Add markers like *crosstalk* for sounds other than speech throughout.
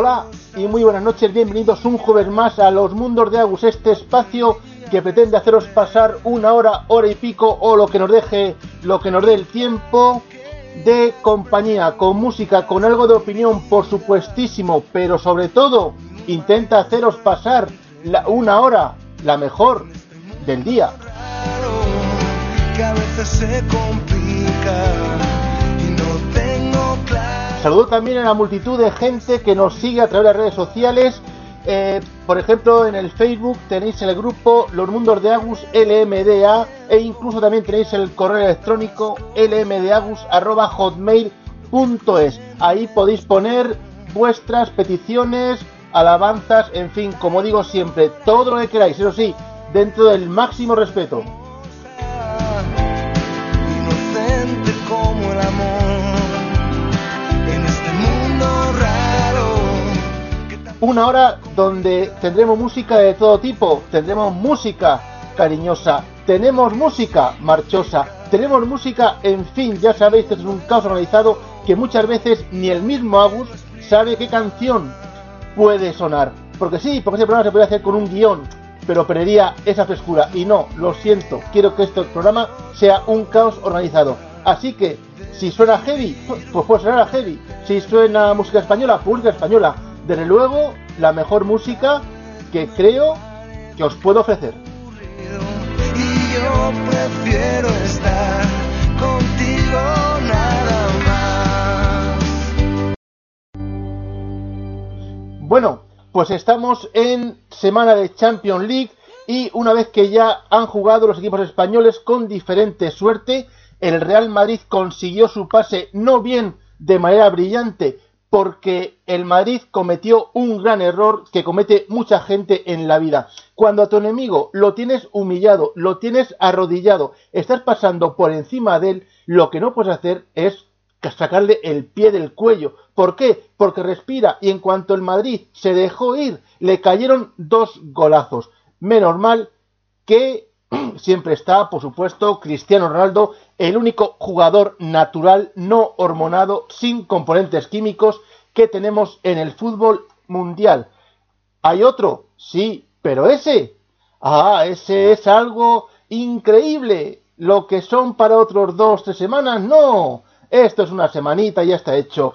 Hola y muy buenas noches, bienvenidos un jueves más a los Mundos de Agus, este espacio que pretende haceros pasar una hora, hora y pico o lo que nos deje, lo que nos dé el tiempo de compañía, con música, con algo de opinión, por supuestísimo, pero sobre todo intenta haceros pasar la, una hora, la mejor del día. Saludo también a la multitud de gente que nos sigue a través de las redes sociales. Eh, por ejemplo, en el Facebook tenéis el grupo Los Mundos de Agus LMDA e incluso también tenéis el correo electrónico lmdagus.hotmail.es. Ahí podéis poner vuestras peticiones, alabanzas, en fin, como digo siempre, todo lo que queráis, eso sí, dentro del máximo respeto. Una hora donde tendremos música de todo tipo, tendremos música cariñosa, tenemos música marchosa, tenemos música, en fin, ya sabéis que es un caos organizado que muchas veces ni el mismo Agus sabe qué canción puede sonar. Porque sí, porque ese programa se puede hacer con un guion, pero perdería esa frescura. Y no, lo siento, quiero que este programa sea un caos organizado. Así que, si suena heavy, pues puede sonar a heavy. Si suena música española, música española desde luego, la mejor música que creo que os puedo ofrecer. Bueno, pues estamos en semana de Champions League y una vez que ya han jugado los equipos españoles con diferente suerte, el Real Madrid consiguió su pase no bien de manera brillante, porque el Madrid cometió un gran error que comete mucha gente en la vida. Cuando a tu enemigo lo tienes humillado, lo tienes arrodillado, estás pasando por encima de él, lo que no puedes hacer es sacarle el pie del cuello. ¿Por qué? Porque respira y en cuanto el Madrid se dejó ir, le cayeron dos golazos. Menos mal que siempre está, por supuesto, Cristiano Ronaldo el único jugador natural, no hormonado, sin componentes químicos que tenemos en el fútbol mundial. ¿Hay otro? Sí, pero ese, ah, ese es algo increíble. Lo que son para otros dos, tres semanas, no. Esto es una semanita y ya está hecho.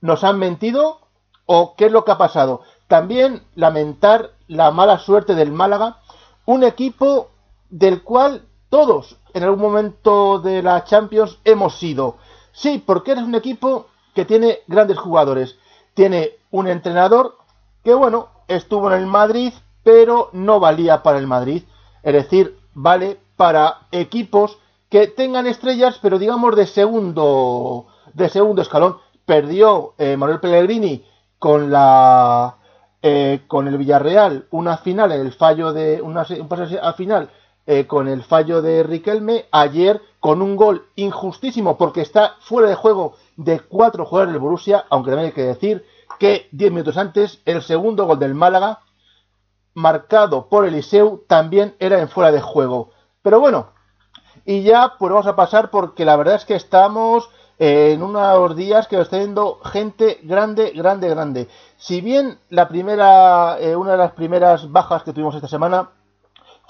¿Nos han mentido? ¿O qué es lo que ha pasado? También lamentar la mala suerte del Málaga, un equipo del cual todos en algún momento de la Champions hemos sido. Sí, porque eres un equipo que tiene grandes jugadores. Tiene un entrenador que, bueno, estuvo en el Madrid, pero no valía para el Madrid. Es decir, vale para equipos que tengan estrellas, pero digamos de segundo, de segundo escalón. Perdió eh, Manuel Pellegrini con la eh, con el Villarreal una final el fallo de una un pase a final eh, con el fallo de Riquelme, ayer con un gol injustísimo porque está fuera de juego de cuatro jugadores del Borussia, aunque también hay que decir que diez minutos antes el segundo gol del Málaga, marcado por Eliseu, también era en fuera de juego. Pero bueno, y ya pues vamos a pasar porque la verdad es que estamos en unos días que está yendo gente grande, grande, grande. Si bien la primera, eh, una de las primeras bajas que tuvimos esta semana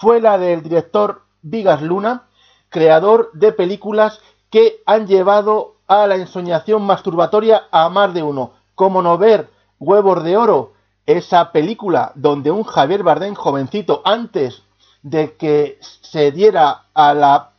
fue la del director Vigas Luna, creador de películas que han llevado a la ensoñación masturbatoria a más de uno. Como no ver Huevos de Oro, esa película donde un Javier Bardem jovencito, antes de que se diera a la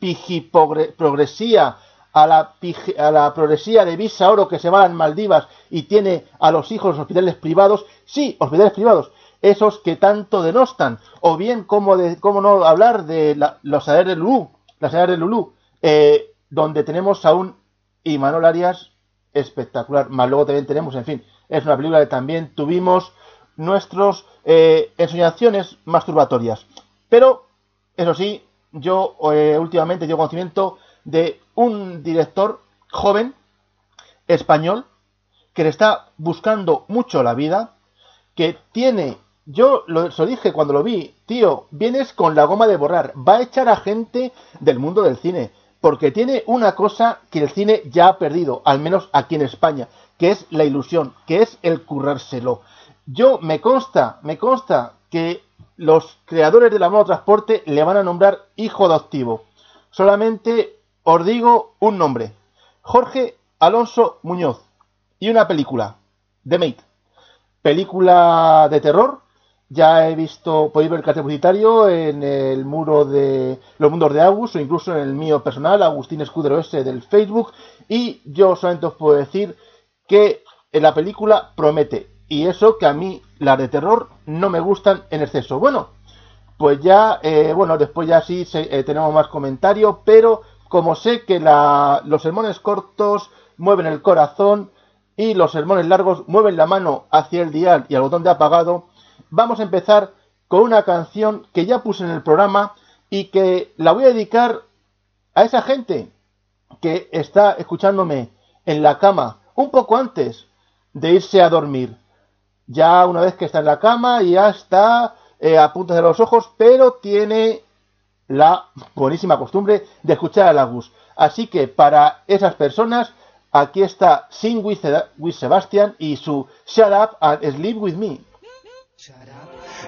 progresía, a la, a la progresía de Visa Oro que se va a Maldivas y tiene a los hijos los hospitales privados, sí, hospitales privados, esos que tanto denostan, o bien cómo, de, cómo no hablar de los Ader de Lulú, las de Lulú, eh, donde tenemos a un Imanol Arias espectacular, más luego también tenemos, en fin, es una película que también tuvimos nuestras eh, ensoñaciones masturbatorias. Pero, eso sí, yo eh, últimamente tengo conocimiento de un director joven, español, que le está buscando mucho la vida, que tiene yo lo, dije cuando lo vi, tío, vienes con la goma de borrar, va a echar a gente del mundo del cine, porque tiene una cosa que el cine ya ha perdido, al menos aquí en España, que es la ilusión, que es el currárselo. Yo me consta, me consta que los creadores del amor transporte le van a nombrar hijo adoptivo. Solamente os digo un nombre. Jorge Alonso Muñoz. Y una película. The Mate. Película de terror. Ya he visto, podéis ver el cartel publicitario en el muro de los mundos de Agus o incluso en el mío personal, Agustín Escudero S del Facebook. Y yo solamente os puedo decir que la película promete. Y eso que a mí las de terror no me gustan en exceso. Bueno, pues ya, eh, bueno, después ya sí eh, tenemos más comentarios, pero como sé que los sermones cortos mueven el corazón y los sermones largos mueven la mano hacia el dial y al botón de apagado, vamos a empezar con una canción que ya puse en el programa y que la voy a dedicar a esa gente que está escuchándome en la cama un poco antes de irse a dormir. Ya una vez que está en la cama, ya está eh, a punto de los ojos, pero tiene la buenísima costumbre de escuchar a Lagus. Así que para esas personas, aquí está Sing with, with Sebastian y su Shut Up and Sleep with Me. Shut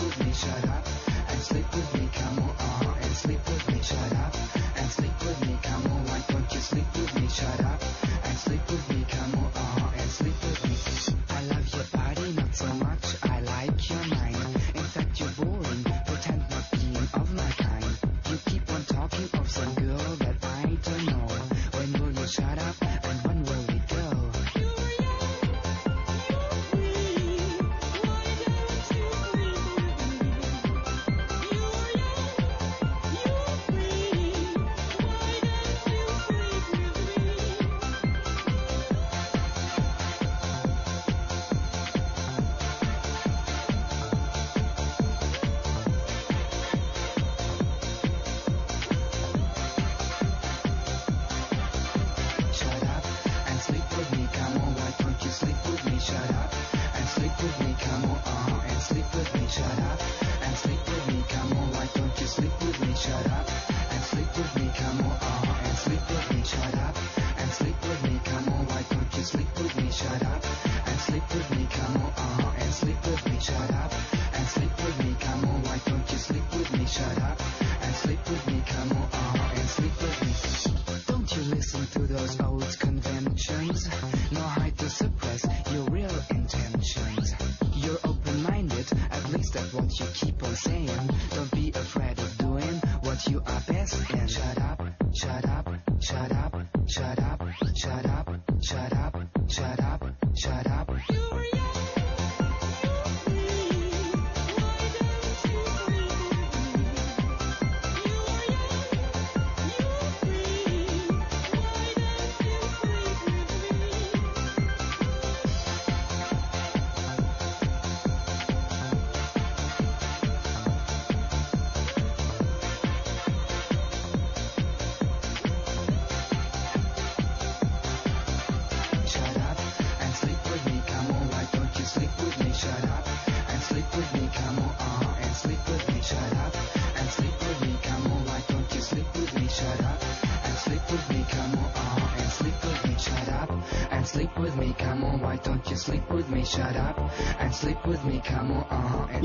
with me, shut up, and sleep with me, come on, uh-huh, and sleep with me, shut up, and sleep with me, come on, why don't you sleep with me, shut up, and sleep with me, come on, uh-huh, and sleep with me.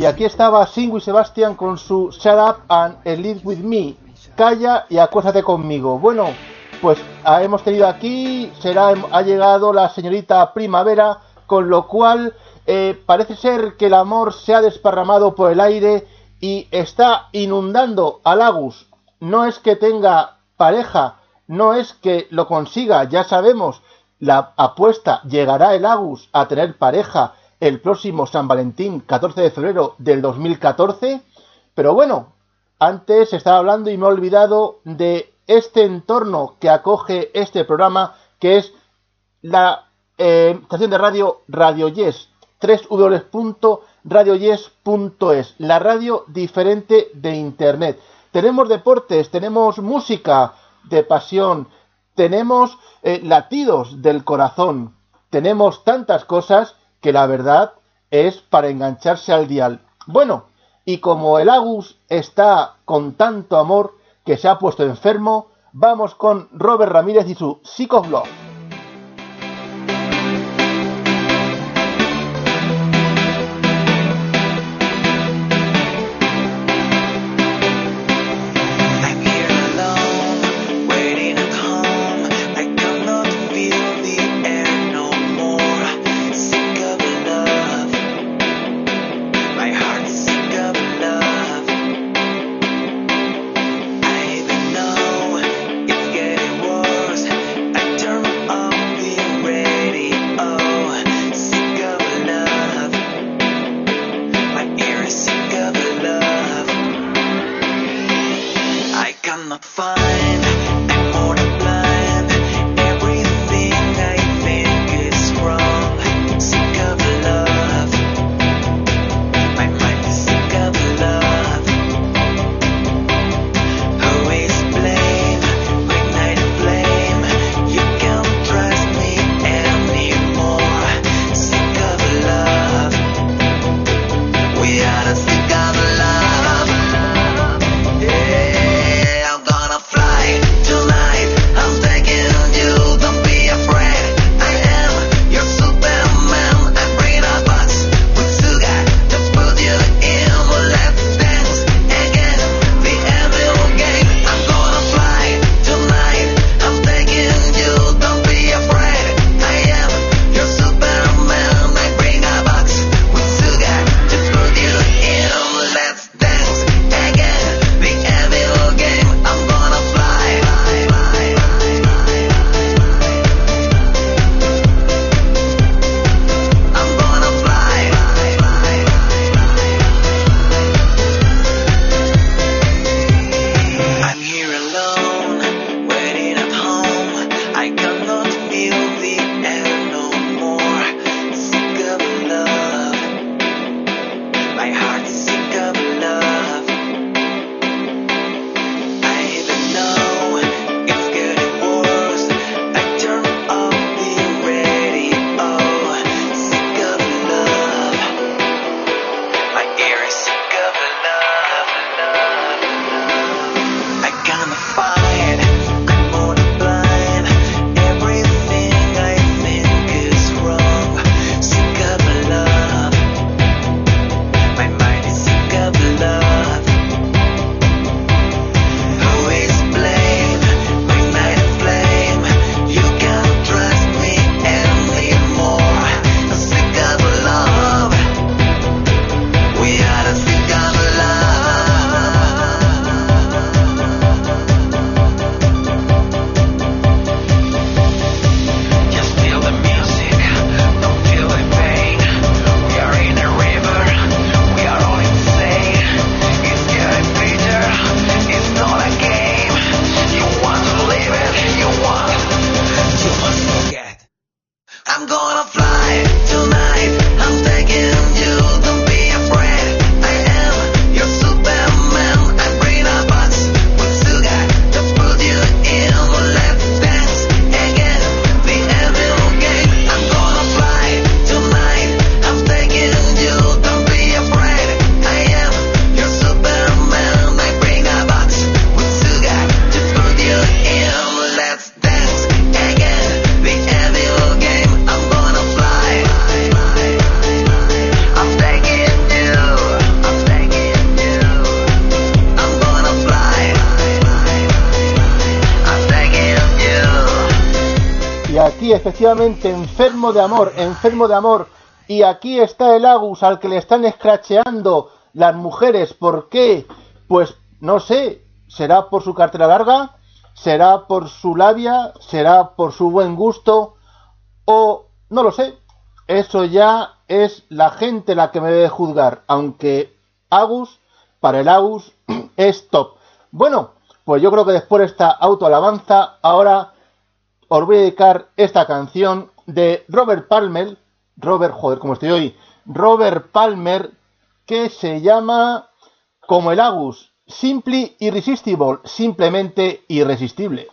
Y aquí estaba Sing with Sebastian con su Shut Up and Sleep with Me. Calla y acuéstate conmigo. Bueno, pues ah, hemos tenido aquí, será, ha llegado la señorita Primavera, con lo cual eh, parece ser que el amor se ha desparramado por el aire y está inundando a Lagus. No es que tenga pareja, no es que lo consiga, ya sabemos, la apuesta llegará el Agus a tener pareja el próximo San Valentín, 14 de febrero del 2014. Pero bueno, antes estaba hablando y me he olvidado de este entorno que acoge este programa, que es la eh, estación de radio Radio Yes, www.radioyes.es, la radio diferente de Internet. Tenemos deportes, tenemos música de pasión, tenemos eh, latidos del corazón, tenemos tantas cosas que la verdad es para engancharse al dial. Bueno, y como el Agus está con tanto amor que se ha puesto enfermo, vamos con Robert Ramírez y su Psicoblog. Efectivamente enfermo de amor, enfermo de amor. Y aquí está el Agus al que le están escracheando las mujeres. ¿Por qué? Pues no sé, será por su cartera larga, será por su labia, será por su buen gusto, o no lo sé. Eso ya es la gente la que me debe juzgar, aunque Agus, para el Agus, *clears throat* es top. Bueno, pues yo creo que después de esta autoalabanza, ahora os voy a dedicar esta canción de Robert Palmer, Robert, joder, como estoy hoy, Robert Palmer, que se llama como el Agus, Simply Irresistible, simplemente irresistible.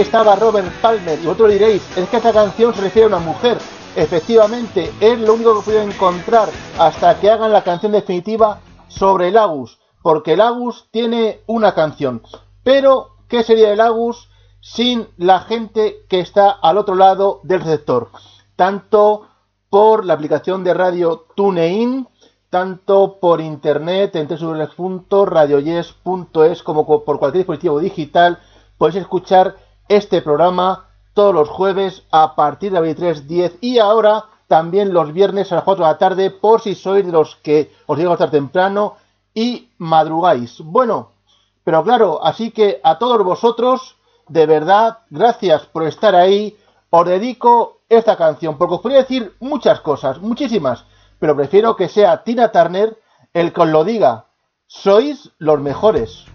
Estaba Robert Palmer y vosotros diréis, es que esta canción se refiere a una mujer. Efectivamente, es lo único que puedo encontrar hasta que hagan la canción definitiva sobre el Agus, porque el Agus tiene una canción. Pero, ¿qué sería el Agus sin la gente que está al otro lado del receptor? Tanto por la aplicación de radio TuneIn, tanto por internet en www.radioyes.es como por cualquier dispositivo digital, podéis escuchar este programa todos los jueves a partir de las 23.10 y ahora también los viernes a las 4 de la tarde por si sois de los que os llega a estar temprano y madrugáis. Bueno, pero claro, así que a todos vosotros, de verdad, gracias por estar ahí. os dedico esta canción, porque os podría decir muchas cosas, muchísimas, pero prefiero que sea Tina Turner el que os lo diga. Sois los mejores.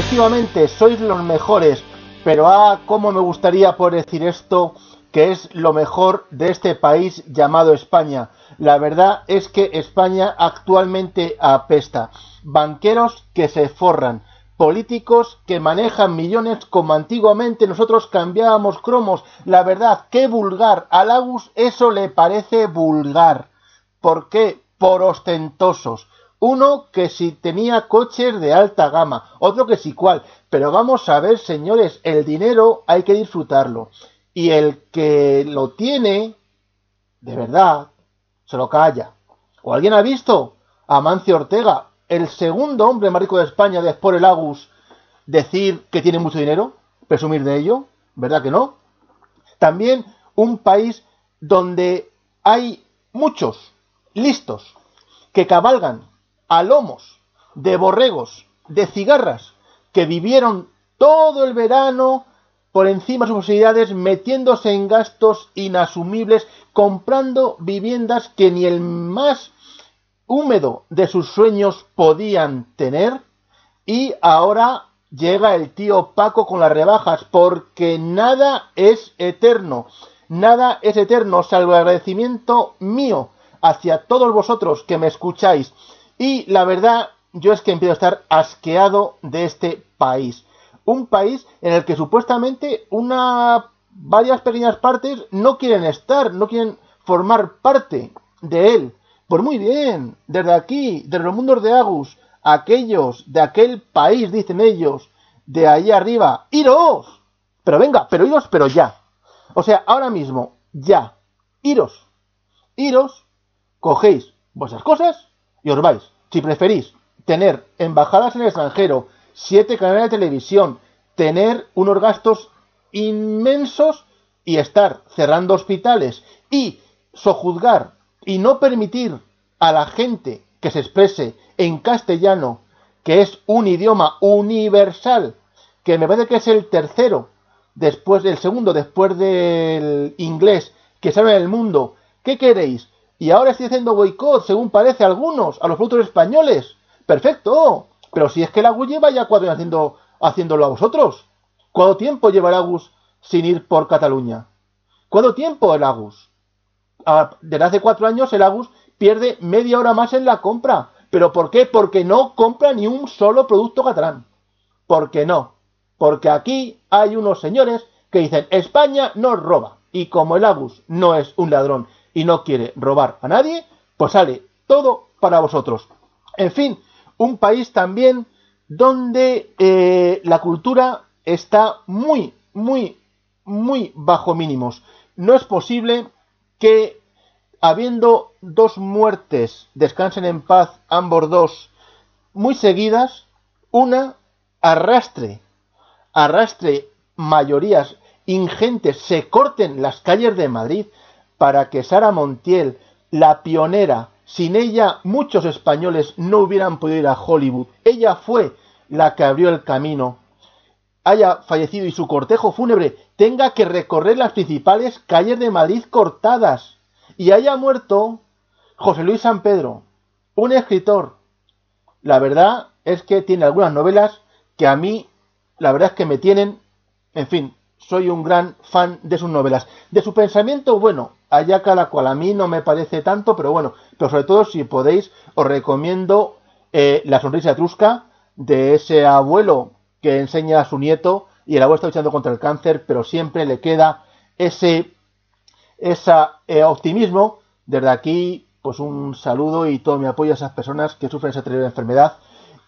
Efectivamente sois los mejores, pero ah, cómo me gustaría poder decir esto, que es lo mejor de este país llamado España. La verdad es que España actualmente apesta. Banqueros que se forran, políticos que manejan millones como antiguamente nosotros cambiábamos cromos. La verdad, qué vulgar. A eso le parece vulgar. ¿Por qué? Por ostentosos. Uno que si tenía coches de alta gama, otro que si cual. Pero vamos a ver, señores, el dinero hay que disfrutarlo. Y el que lo tiene, de verdad, se lo calla. ¿O alguien ha visto a Mancio Ortega, el segundo hombre más rico de España después del Agus, decir que tiene mucho dinero? ¿Presumir de ello? ¿Verdad que no? También un país donde hay muchos listos que cabalgan a lomos de borregos, de cigarras, que vivieron todo el verano por encima de sus posibilidades, metiéndose en gastos inasumibles, comprando viviendas que ni el más húmedo de sus sueños podían tener, y ahora llega el tío Paco con las rebajas, porque nada es eterno, nada es eterno, salvo el agradecimiento mío hacia todos vosotros que me escucháis. Y la verdad, yo es que empiezo a estar asqueado de este país. Un país en el que supuestamente una varias pequeñas partes no quieren estar, no quieren formar parte de él. Pues muy bien, desde aquí, desde los mundos de Agus, aquellos de aquel país, dicen ellos, de ahí arriba, iros. Pero venga, pero iros, pero ya. O sea, ahora mismo, ya. Iros. Iros, cogéis vuestras cosas y os vais. Si preferís tener embajadas en el extranjero, siete canales de televisión, tener unos gastos inmensos y estar cerrando hospitales y sojuzgar y no permitir a la gente que se exprese en castellano, que es un idioma universal, que me parece que es el tercero, después del segundo, después del inglés, que sale en el mundo. ¿Qué queréis? Y ahora estoy haciendo boicot, según parece a algunos, a los productos españoles. Perfecto. Pero si es que el Agus lleva ya cuatro años haciendo, haciéndolo a vosotros. ¿Cuánto tiempo lleva el Agus sin ir por Cataluña? ¿Cuánto tiempo el Agus? Desde hace cuatro años el Agus pierde media hora más en la compra. ¿Pero por qué? Porque no compra ni un solo producto catalán. ¿Por qué no? Porque aquí hay unos señores que dicen España no roba. Y como el Agus no es un ladrón y no quiere robar a nadie, pues sale todo para vosotros. En fin, un país también donde eh, la cultura está muy, muy, muy bajo mínimos. No es posible que, habiendo dos muertes, descansen en paz ambos dos, muy seguidas, una arrastre, arrastre mayorías ingentes, se corten las calles de Madrid, para que Sara Montiel, la pionera, sin ella muchos españoles no hubieran podido ir a Hollywood. Ella fue la que abrió el camino. Haya fallecido y su cortejo fúnebre tenga que recorrer las principales calles de Madrid cortadas. Y haya muerto José Luis San Pedro, un escritor. La verdad es que tiene algunas novelas que a mí, la verdad es que me tienen, en fin, soy un gran fan de sus novelas. De su pensamiento, bueno, allá cada cual. A mí no me parece tanto, pero bueno, pero sobre todo si podéis, os recomiendo eh, La sonrisa etrusca de ese abuelo que enseña a su nieto y el abuelo está luchando contra el cáncer, pero siempre le queda ese esa, eh, optimismo. Desde aquí, pues un saludo y todo mi apoyo a esas personas que sufren esa terrible enfermedad.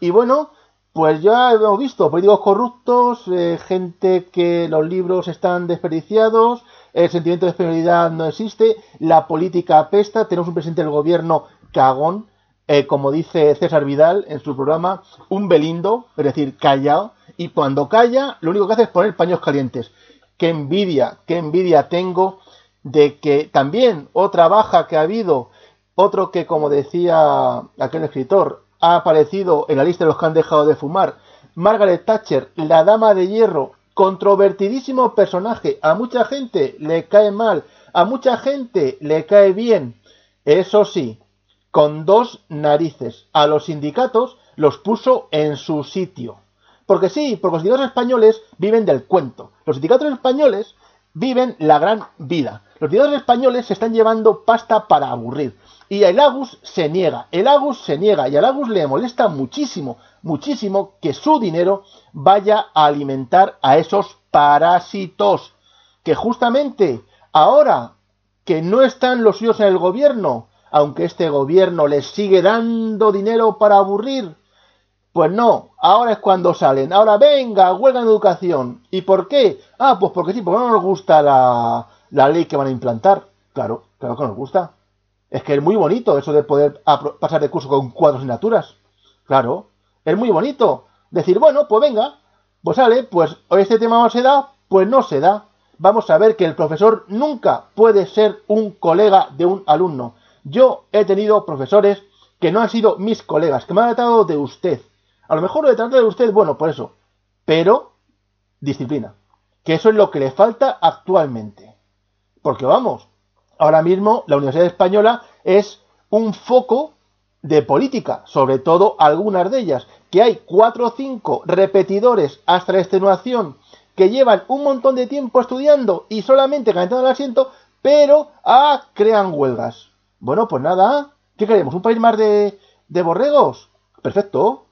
Y bueno, pues ya hemos visto políticos corruptos, eh, gente que los libros están desperdiciados, el sentimiento de superioridad no existe, la política apesta, tenemos un presidente del gobierno cagón, eh, como dice César Vidal en su programa, un belindo, es decir, callado, y cuando calla, lo único que hace es poner paños calientes. Qué envidia, qué envidia tengo de que también otra baja que ha habido, otro que, como decía aquel escritor, ha aparecido en la lista de los que han dejado de fumar, Margaret Thatcher, la dama de hierro, controvertidísimo personaje, a mucha gente le cae mal, a mucha gente le cae bien, eso sí, con dos narices, a los sindicatos los puso en su sitio, Porque sí, porque los sindicatos españoles viven del cuento. Los sindicatos españoles viven la gran vida. Los sindicatos españoles se están llevando pasta para aburrir. Y el Agus se niega, el Agus se niega y al Agus le molesta muchísimo, muchísimo que su dinero vaya a alimentar a esos parásitos que justamente ahora que no están los suyos en el gobierno, aunque este gobierno les sigue dando dinero para aburrir, pues no, ahora es cuando salen. Ahora venga, huelga en educación. ¿Y por qué? Ah, pues porque sí, porque no nos gusta la, la ley que van a implantar. Claro, claro que nos gusta. Es que es muy bonito eso de poder pasar de curso con cuatro asignaturas. Claro, es muy bonito. Decir, bueno, pues venga, pues sale, pues este tema no se da, pues no se da. Vamos a ver que el profesor nunca puede ser un colega de un alumno. Yo he tenido profesores que no han sido mis colegas, que me han tratado de usted. A lo mejor lo de tratar de usted, bueno, por eso. Pero, disciplina. Que eso es lo que le falta actualmente. Porque vamos, ahora mismo la Universidad Española es un foco de política, sobre todo algunas de ellas, que hay cuatro o cinco repetidores hasta la extenuación que llevan un montón de tiempo estudiando y solamente calentando el asiento, pero ah, crean huelgas. Bueno, pues nada, ¿qué queremos? ¿Un país más de, de borregos? Perfecto.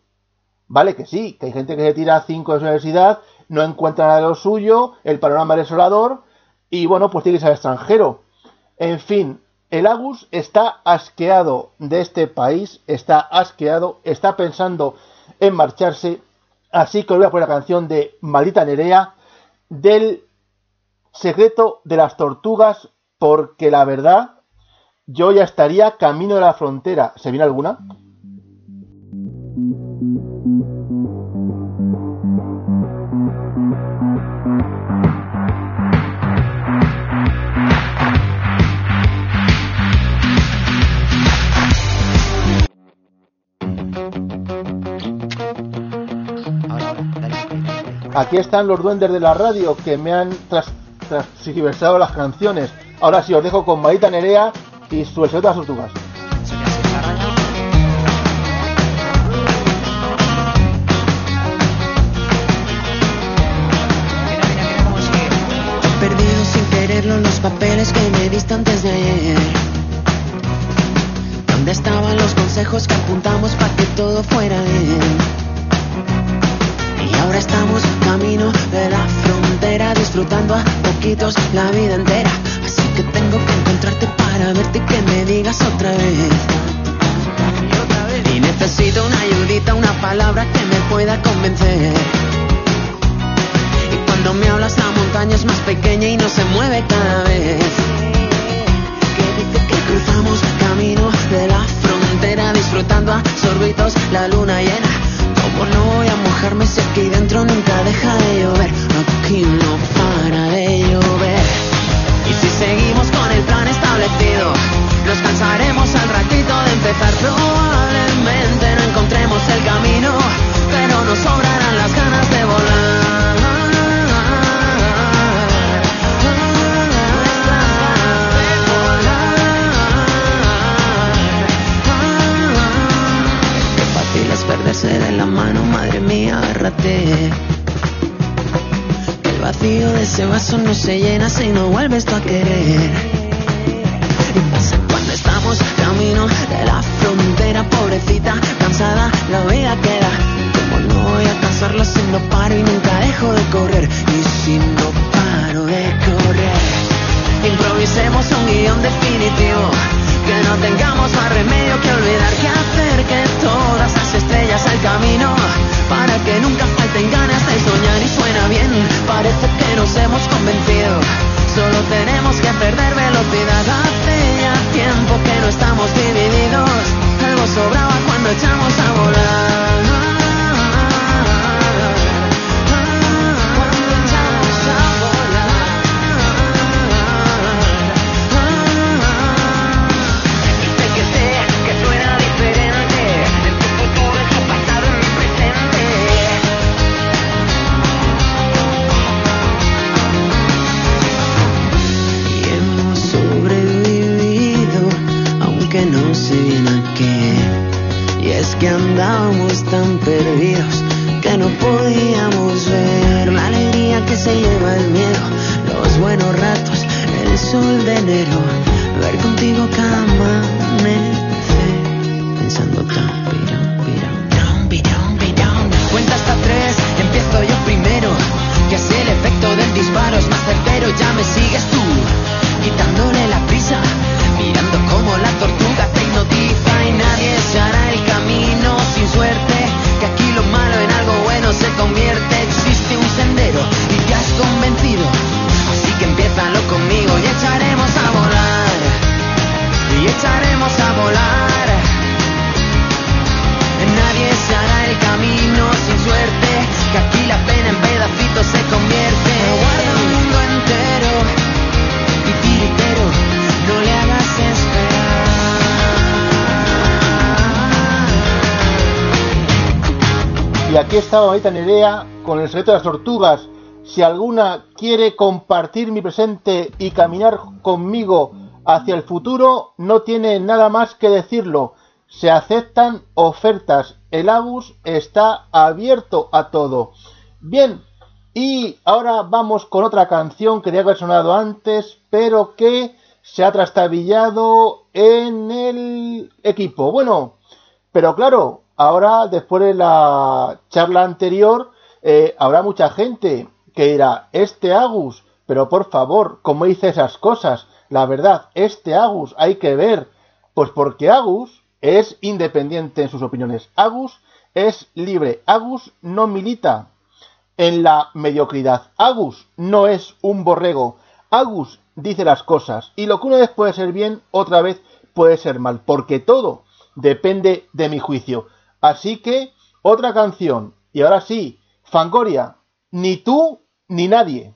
Vale que sí, que hay gente que se tira cinco de su universidad, no encuentra nada de lo suyo, el panorama es desolador, y bueno, pues tiene que al extranjero. En fin, el Agus está asqueado de este país, está asqueado, está pensando en marcharse, así que voy a poner la canción de Maldita Nerea del secreto de las tortugas, porque la verdad, yo ya estaría camino de la frontera. ¿Se viene alguna? Aquí están los duendes de la radio que me han transversado las canciones. Ahora sí, os dejo con Marita Nerea y su de las tortugas. perdido sin quererlo los papeles que me diste antes de ayer. ¿Dónde estaban los consejos que apuntamos para que todo fuera bien? Y ahora estamos camino de la frontera, disfrutando a poquitos la vida entera. Así que tengo que encontrarte para verte y que me digas otra vez. Y necesito una ayudita, una palabra que me pueda convencer. Estaba ahorita Nerea con el secreto de las tortugas. Si alguna quiere compartir mi presente y caminar conmigo hacia el futuro, no tiene nada más que decirlo. Se aceptan ofertas. El Agus está abierto a todo. Bien, y ahora vamos con otra canción que debe haber sonado antes, pero que se ha trastabillado en el equipo. Bueno, pero claro, ahora después de la charla anterior, eh, habrá mucha gente que dirá, este Agus, pero por favor, ¿cómo dice esas cosas? La verdad, este Agus hay que ver. Pues porque Agus es independiente en sus opiniones. Agus es libre. Agus no milita en la mediocridad. Agus no es un borrego. Agus dice las cosas. Y lo que una vez puede ser bien, otra vez puede ser mal. Porque todo depende de mi juicio. Así que, otra canción. Y ahora sí, Fangoria. Ni tú ni nadie.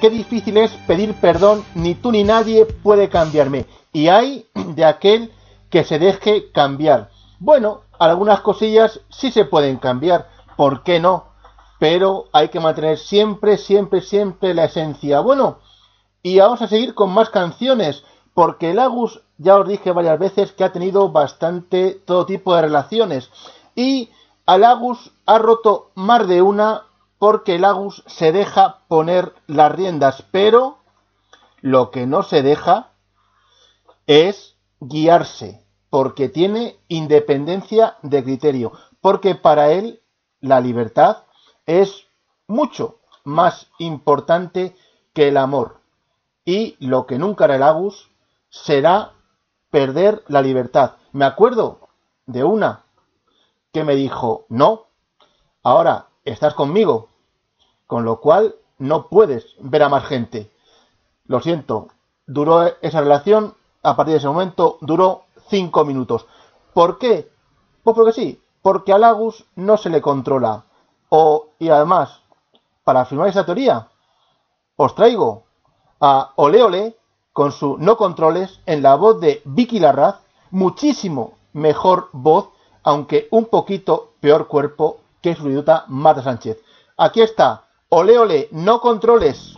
Qué difícil es pedir perdón, ni tú ni nadie puede cambiarme. Y hay de aquel que se deje cambiar. Bueno, algunas cosillas sí se pueden cambiar, ¿por qué no? Pero hay que mantener siempre, siempre, siempre la esencia. Bueno, y vamos a seguir con más canciones, porque el Agus, ya os dije varias veces que ha tenido bastante todo tipo de relaciones. Y al Agus ha roto más de una porque el Agus se deja poner las riendas, pero lo que no se deja es guiarse, porque tiene independencia de criterio, porque para él la libertad es mucho más importante que el amor. Y lo que nunca hará el Agus será perder la libertad. Me acuerdo de una que me dijo, no, ahora estás conmigo, con lo cual no puedes ver a más gente. Lo siento, duró esa relación, a partir de ese momento duró cinco minutos. ¿Por qué? Pues porque sí, porque a Lagus no se le controla. O, y además, para afirmar esa teoría, os traigo a Ole Ole con su No Controles en la voz de Vicky Larraz, muchísimo mejor voz, aunque un poquito peor cuerpo que su idiota Marta Sánchez. Aquí está, ole ole, no controles.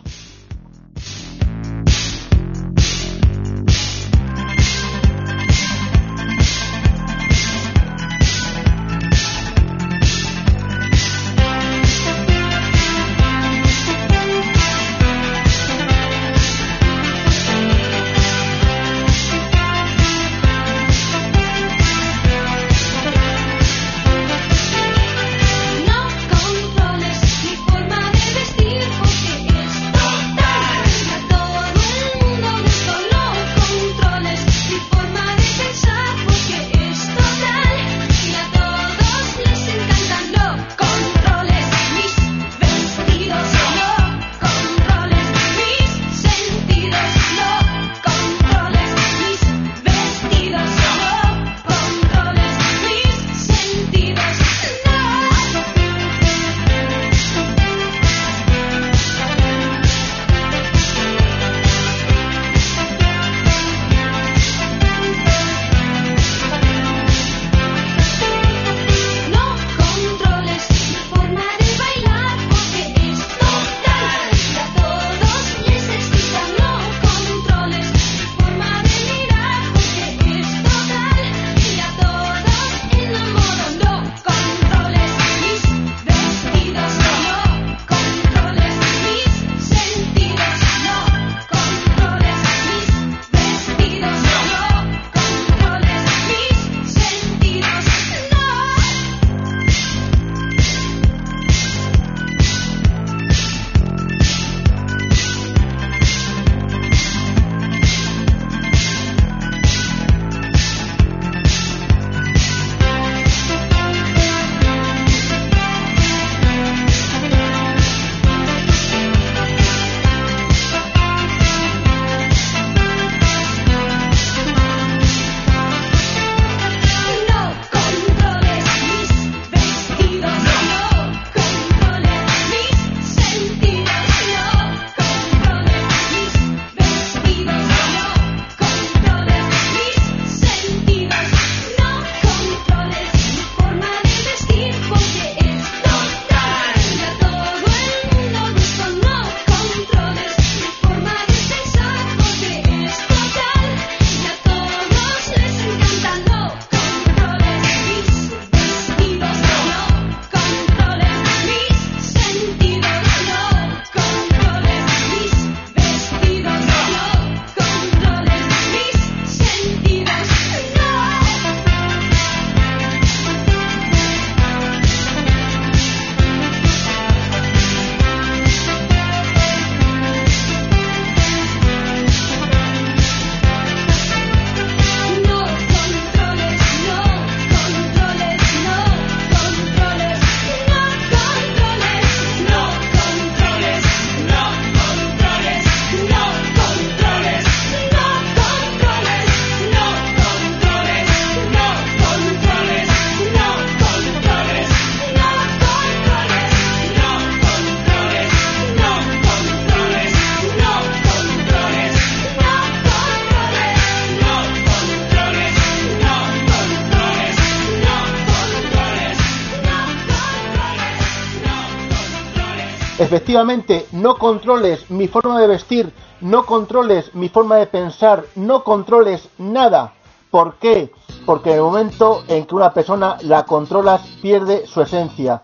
Efectivamente no controles mi forma de vestir, no controles mi forma de pensar, no controles nada. ¿Por qué? Porque en el momento en que una persona la controlas pierde su esencia.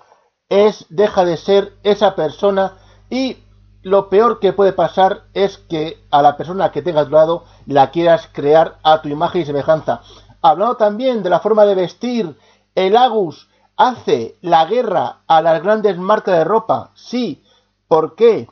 Es, deja de ser esa persona y lo peor que puede pasar es que a la persona que tengas tu lado la quieras crear a tu imagen y semejanza. Hablando también de la forma de vestir, el Agus hace la guerra a las grandes marcas de ropa. Sí, ¿por qué?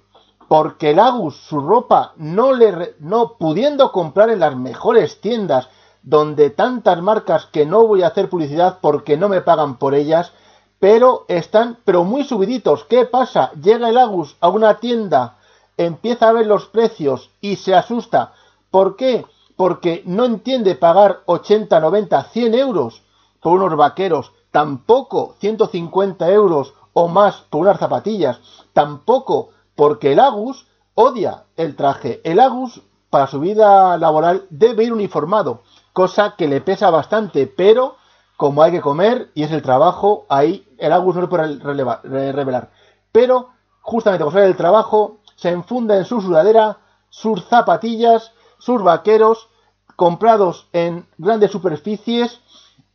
Porque el Agus, su ropa, no le no pudiendo comprar en las mejores tiendas donde tantas marcas que no voy a hacer publicidad porque no me pagan por ellas, pero están pero muy subiditos. ¿Qué pasa? Llega el Agus a una tienda, empieza a ver los precios y se asusta. ¿Por qué? Porque no entiende pagar 80, 90, 100 euros por unos vaqueros, tampoco 150 euros o más por unas zapatillas, tampoco porque el Agus odia el traje. El Agus para su vida laboral debe ir uniformado, cosa que le pesa bastante, pero como hay que comer y es el trabajo, ahí el Agus no lo puede revelar. Pero justamente por ser el trabajo, se enfunda en su sudadera sus zapatillas, sus vaqueros, comprados en grandes superficies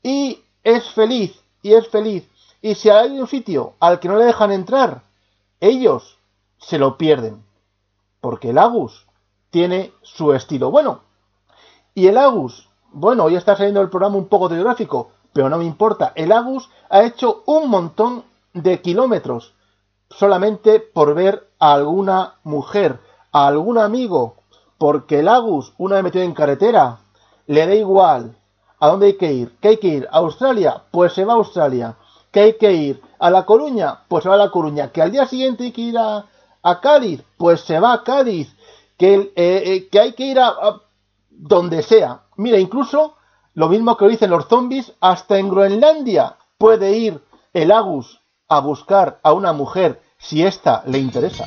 y es feliz, y es feliz. Y si hay un sitio al que no le dejan entrar, ellos se lo pierden. Porque el Agus tiene su estilo. Bueno, y el Agus, bueno, hoy está saliendo el programa un poco telegráfico, pero no me importa. El Agus ha hecho un montón de kilómetros solamente por ver a alguna mujer, a algún amigo, porque el Agus, una vez metido en carretera, le da igual a dónde hay que ir. ¿Qué hay que ir? ¿A Australia? Pues se va a Australia. ¿Qué hay que ir? ¿A La Coruña? Pues se va a La Coruña. ¿Que al día siguiente hay que ir a, Cádiz? Pues se va a Cádiz. ¿Que, eh, eh, que hay que ir a, a donde sea? Mira, incluso lo mismo que dicen los zombies, hasta en Groenlandia puede ir el Agus a buscar a una mujer si ésta le interesa.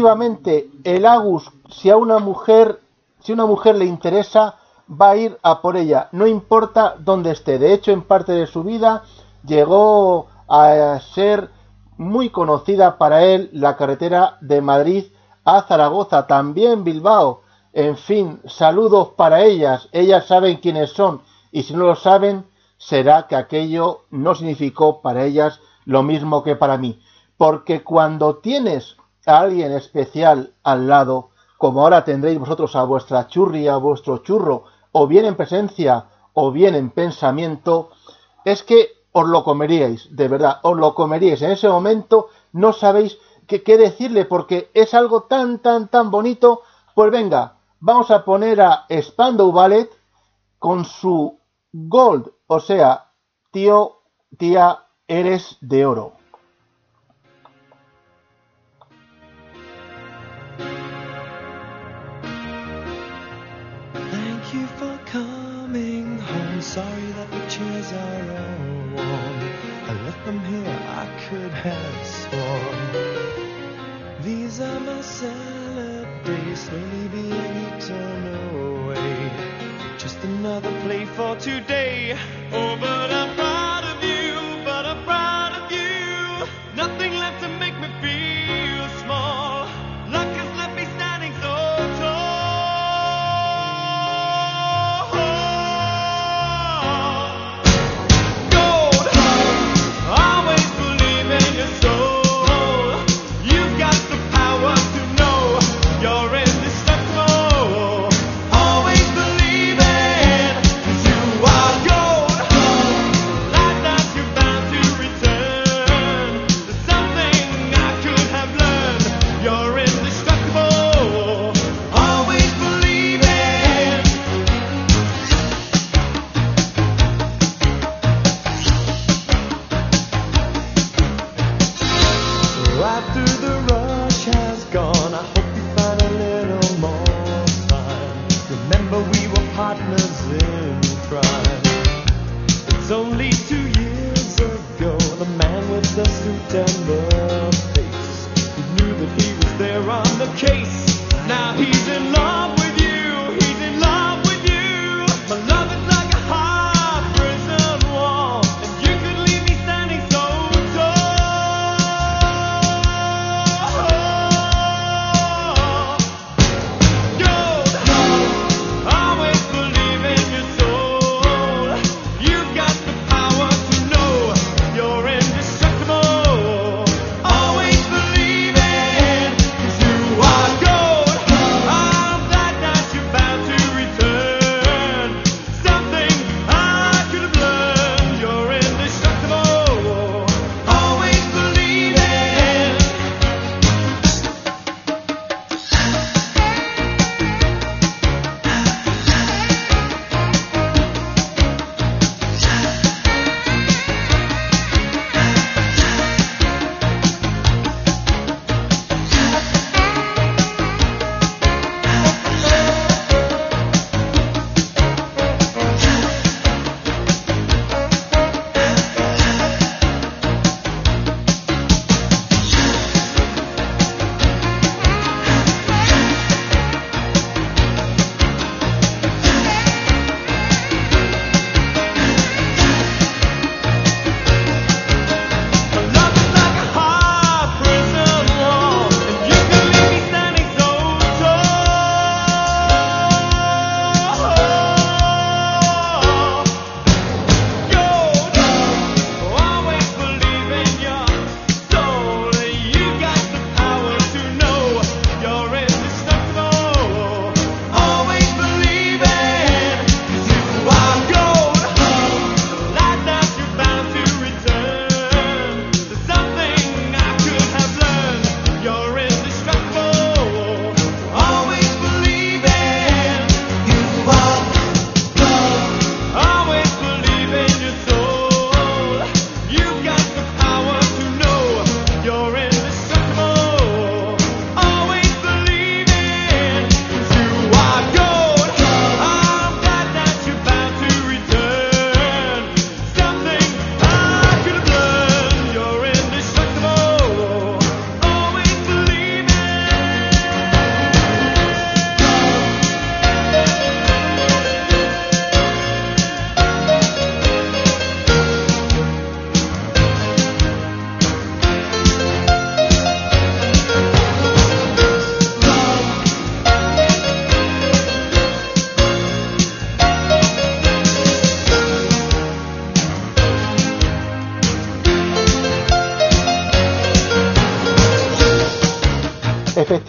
Efectivamente el Agus, si a una mujer, si una mujer le interesa, va a ir a por ella, no importa dónde esté. De hecho, en parte de su vida llegó a ser muy conocida para él la carretera de Madrid a Zaragoza, también Bilbao. En fin, saludos para ellas. Ellas saben quiénes son y si no lo saben, será que aquello no significó para ellas lo mismo que para mí. Porque cuando tienes a alguien especial al lado, como ahora tendréis vosotros a vuestra churri, a vuestro churro, o bien en presencia o bien en pensamiento, es que os lo comeríais, de verdad, os lo comeríais. En ese momento no sabéis qué, qué decirle porque es algo tan, tan, tan bonito. Pues venga, vamos a poner a Spandau Ballet con su Gold, o sea, tío, tía, eres de oro. Another play for today. Oh, but I'm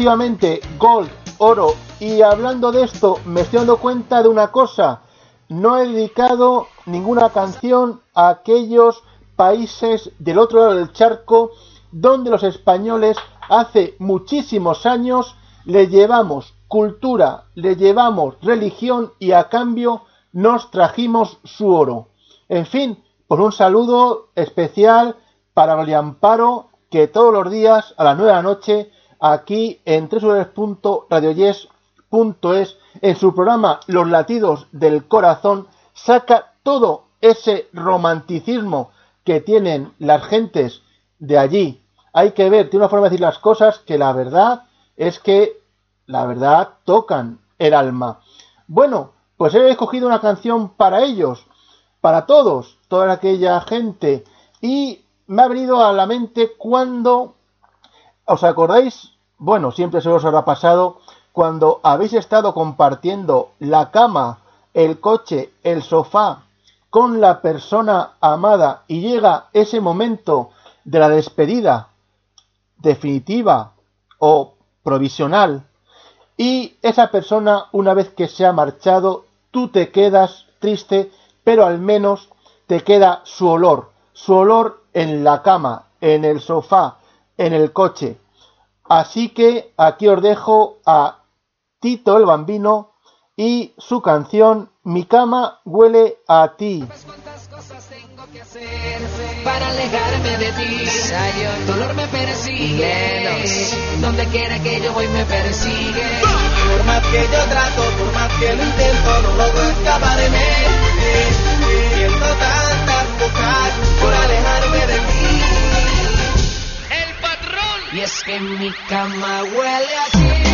Efectivamente, gold, oro. Y hablando de esto, me estoy dando cuenta de una cosa. No he dedicado ninguna canción a aquellos países del otro lado del charco donde los españoles hace muchísimos años le llevamos cultura, le llevamos religión y a cambio nos trajimos su oro. En fin, por un saludo especial para Amparo que todos los días a las 9 de la noche aquí en www.radioyes.es en su programa Los latidos del corazón saca todo ese romanticismo que tienen las gentes de allí. Hay que ver, tiene una forma de decir las cosas que la verdad es que la verdad tocan el alma. Bueno, pues he escogido una canción para ellos, para todos, toda aquella gente y me ha venido a la mente cuando ¿Os acordáis? Bueno, siempre se os habrá pasado cuando habéis estado compartiendo la cama, el coche, el sofá con la persona amada y llega ese momento de la despedida definitiva o provisional y esa persona una vez que se ha marchado tú te quedas triste pero al menos te queda su olor, su olor en la cama, en el sofá, en el coche. Así que aquí os dejo a Tito el Bambino y su canción Mi cama huele a ti. cuántas cosas tengo que hacer para alejarme de ti. Dolor me persigue, donde quiera que yo voy me persigue. Por más que yo trato, por más que lo intento, no logro escaparme. Siento tantas cosas por alejarme de ti. Y es que mi cama huele. A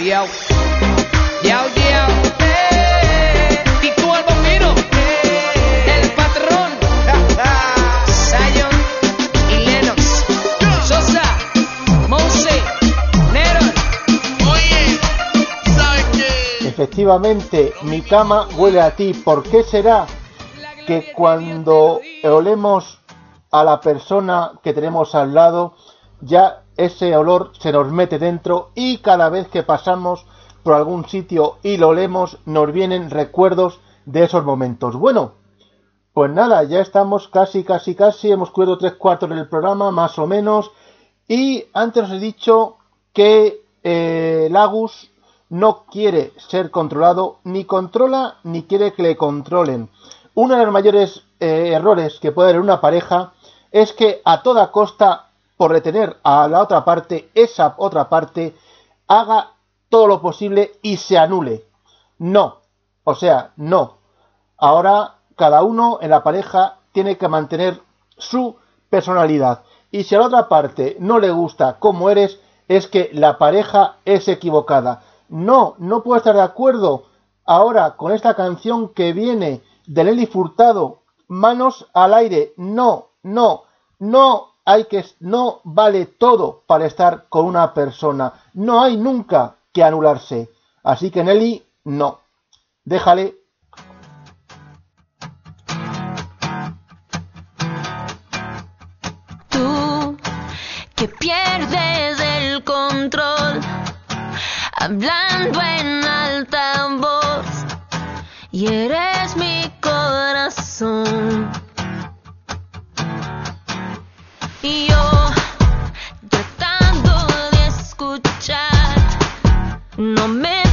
yo, *laughs* Sosa. Efectivamente, mi cama huele a ti. ¿Por qué será que cuando olemos a la persona que tenemos al lado, ya ese olor se nos mete dentro y cada vez que pasamos por algún sitio y lo olemos, nos vienen recuerdos de esos momentos? Bueno, pues nada, ya estamos casi, casi, casi, hemos cubierto tres cuartos del programa, más o menos, y antes os he dicho que eh, Lagus no quiere ser controlado, ni controla, ni quiere que le controlen. Uno de los mayores eh, errores que puede haber una pareja es que a toda costa, por retener a la otra parte, esa otra parte haga todo lo posible y se anule. No, o sea, no. Ahora cada uno en la pareja tiene que mantener su personalidad. Y si a la otra parte no le gusta cómo eres, es que la pareja es equivocada. No, no puedo estar de acuerdo ahora con esta canción que viene de Nelly Furtado, manos al aire. No, no, no hay que, no vale todo para estar con una persona. No hay nunca que anularse. Así que Nelly, no. Déjale Tú que pierdes el control, hablando en alta voz, y eres mi corazón. Yo tratando de escuchar, no me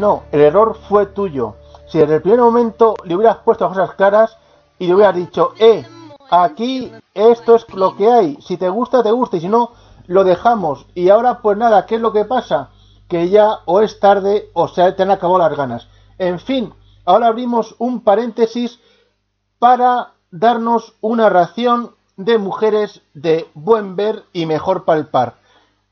no. El error fue tuyo. Si desde el primer momento le hubieras puesto cosas claras y le hubieras dicho, eh, aquí esto es lo que hay. Si te gusta, te gusta. Y si no, lo dejamos. Y ahora, pues nada, ¿qué es lo que pasa? Que ya o es tarde o se te han acabado las ganas. En fin, ahora abrimos un paréntesis para darnos una ración de mujeres de buen ver y mejor palpar.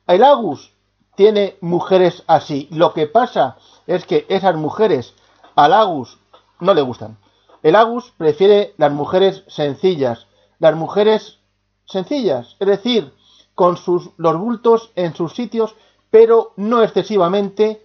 El Agus tiene mujeres así. Lo que pasa es que esas mujeres al Agus no le gustan. El Agus prefiere las mujeres sencillas, las mujeres sencillas, es decir, con sus los bultos en sus sitios, pero no excesivamente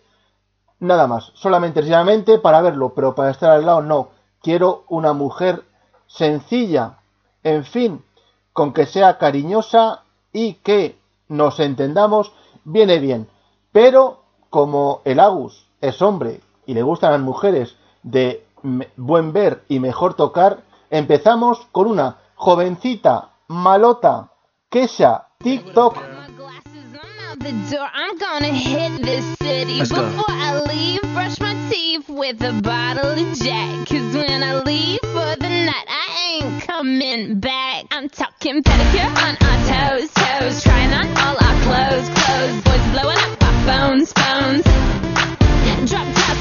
nada más, solamente sencillamente para verlo, pero para estar al lado no. Quiero una mujer sencilla, en fin, con que sea cariñosa y que nos entendamos, viene bien. Pero como el Agus es hombre y le gustan las mujeres de buen ver y mejor tocar, empezamos con una jovencita malota, Kesha, TikTok, My glasses, I'm out the door. I'm gonna hit this city. Let's go. Before I leave, brush my teeth with a bottle of Jack. Cause when I leave for the night, I ain't coming back. I'm talking pedicure on our toes, toes. Trying on all our clothes, clothes. Boys blowing up our phones, phones.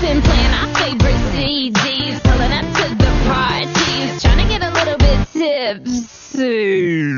Top playing our favorite CDs. Pulling up to the parties. Trying to get a little bit tipsy.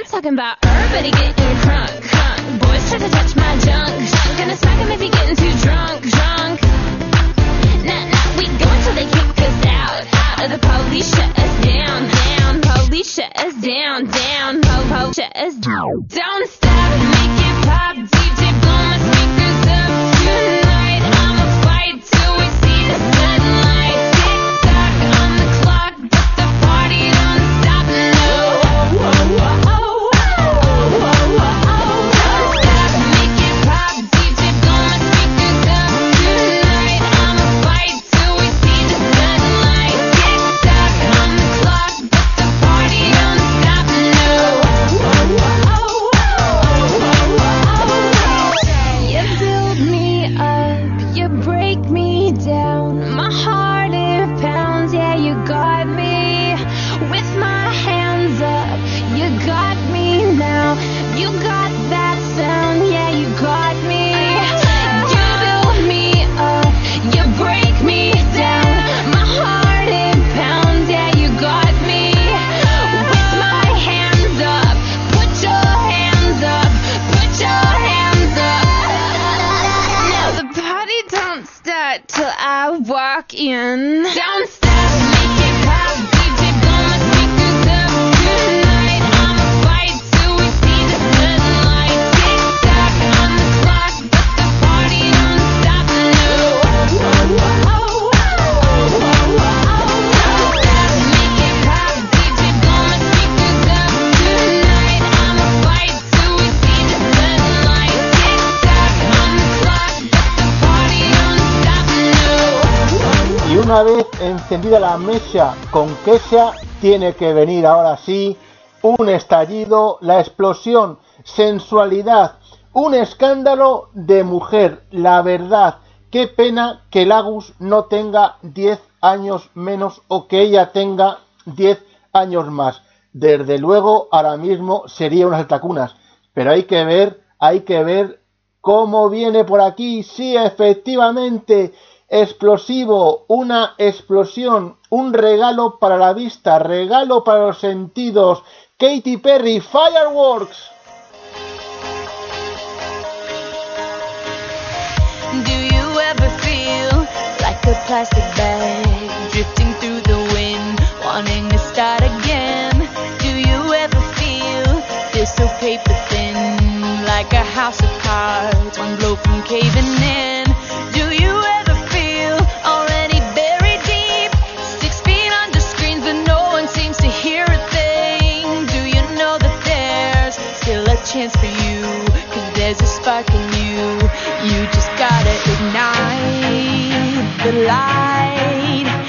I'm talking about everybody getting la mesa con Kesha, tiene que venir ahora sí un estallido, la explosión, sensualidad, un escándalo de mujer. La verdad, qué pena que Lagus no tenga 10 años menos o que ella tenga 10 años más. Desde luego, ahora mismo sería unas altacunas. Pero hay que ver, hay que ver cómo viene por aquí. Sí, efectivamente, explosivo, una explosión, un regalo para la vista, regalo para los sentidos. Katy Perry, Fireworks. Do you ever feel like a plastic bag drifting through the wind, wanting to start again? Do you ever feel this so paper thin, like a house of cards, one blow from caving in? fucking you. You just gotta ignite the light.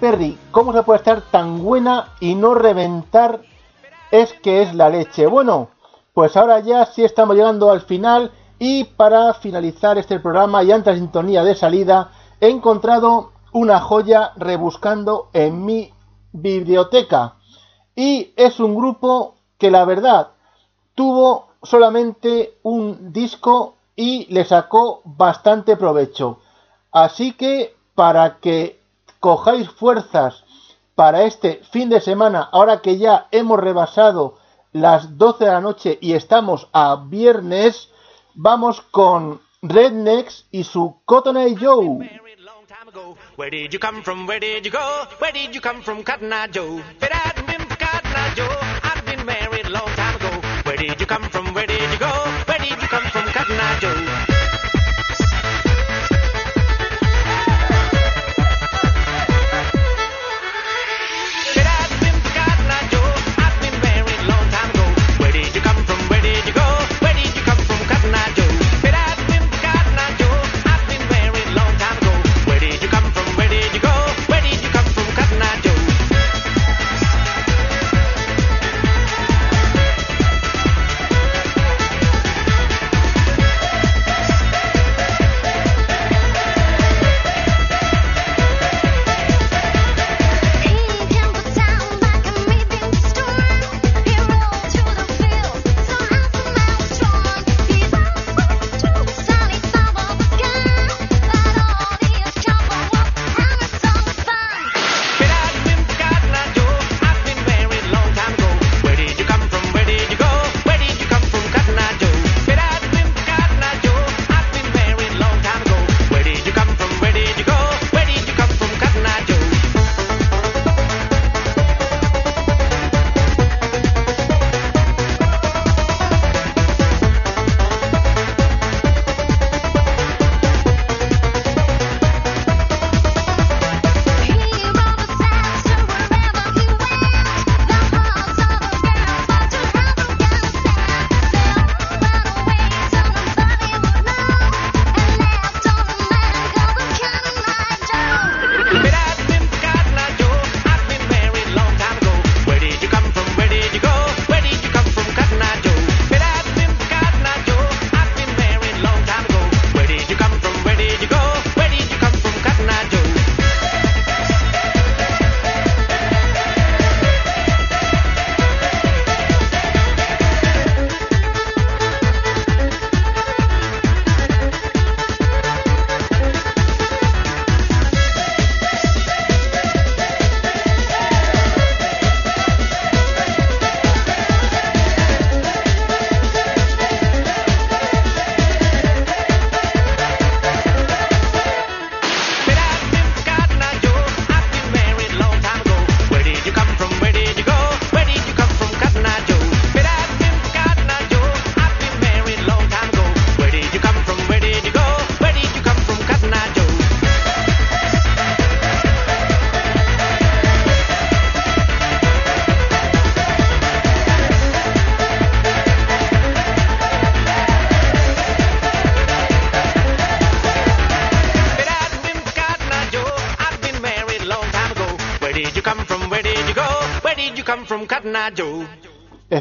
Perry, ¿cómo se puede estar tan buena y no reventar? Es que es la leche. Bueno, pues ahora ya sí estamos llegando al final y para finalizar este programa y ante la sintonía de salida, he encontrado una joya rebuscando en mi biblioteca. Y es un grupo que la verdad tuvo solamente un disco y le sacó bastante provecho. Así que para que cojáis fuerzas para este fin de semana, ahora que ya hemos rebasado las 12 de la noche y estamos a viernes, vamos con Rednecks y su Cotton Eye Joe. Where did you come from? Where did you go? Where did you come from, Cotton Eye Joe? If it hadn't been for Cotton Eye Joe, I'd been married a long time ago. Where did you come from? Where did you go? Where did you come from, Cotton Eye Joe?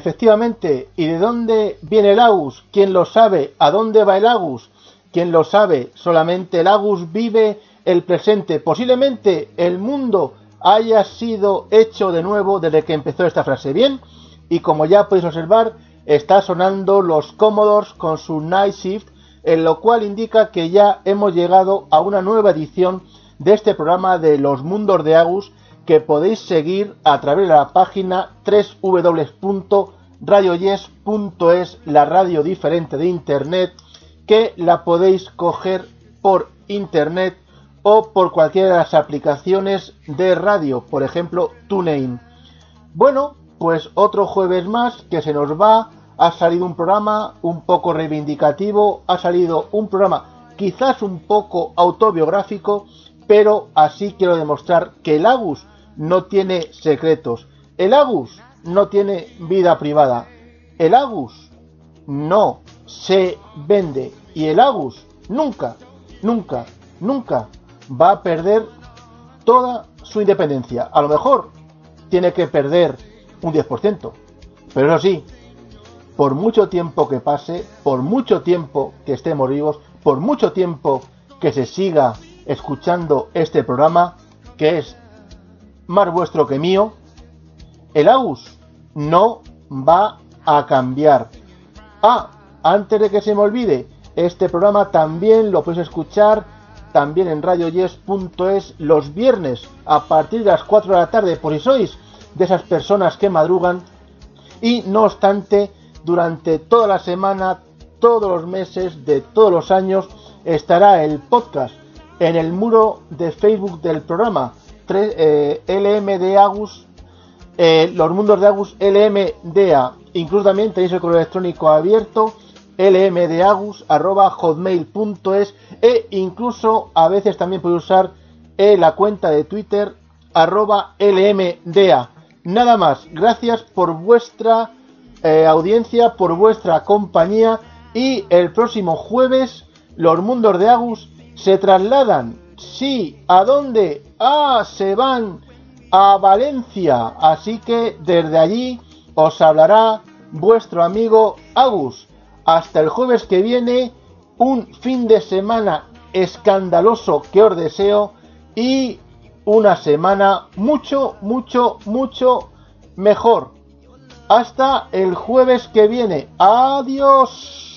Efectivamente, ¿y de dónde viene el Agus? ¿Quién lo sabe? ¿A dónde va el Agus? ¿Quién lo sabe? Solamente el Agus vive el presente. Posiblemente el mundo haya sido hecho de nuevo desde que empezó esta frase. Bien, y como ya podéis observar, está sonando los Commodores con su Night Shift, en lo cual indica que ya hemos llegado a una nueva edición de este programa de los mundos de Agus que podéis seguir a través de la página www.radioyes.es, la radio diferente de internet, que la podéis coger por internet o por cualquiera de las aplicaciones de radio, por ejemplo TuneIn. Bueno, pues otro jueves más que se nos va, ha salido un programa un poco reivindicativo, ha salido un programa quizás un poco autobiográfico, pero así quiero demostrar que el Agus no tiene secretos. El Agus no tiene vida privada. El Agus no se vende. Y el Agus nunca, nunca, nunca va a perder toda su independencia. A lo mejor tiene que perder un 10%. Pero eso sí, por mucho tiempo que pase, por mucho tiempo que estemos vivos, por mucho tiempo que se siga escuchando este programa, que es más vuestro que mío, el AUS no va a cambiar. Ah, antes de que se me olvide, este programa también lo podéis escuchar también en radioyes.es los viernes a partir de las 4 de la tarde, por si sois de esas personas que madrugan. Y no obstante, durante toda la semana, todos los meses, de todos los años, estará el podcast en el muro de Facebook del programa eh, LM de Agus, eh, los mundos de Agus LMDA. Incluso también tenéis el correo electrónico abierto lmdagus.hotmail.es e incluso a veces también podéis usar eh, la cuenta de Twitter arroba lmda. Nada más, gracias por vuestra eh, audiencia, por vuestra compañía y el próximo jueves los mundos de Agus se trasladan. Sí, ¿a dónde? Ah, se van a Valencia. Así que desde allí os hablará vuestro amigo Agus. Hasta el jueves que viene, un fin de semana escandaloso que os deseo y una semana mucho, mucho, mucho mejor. Hasta el jueves que viene. Adiós.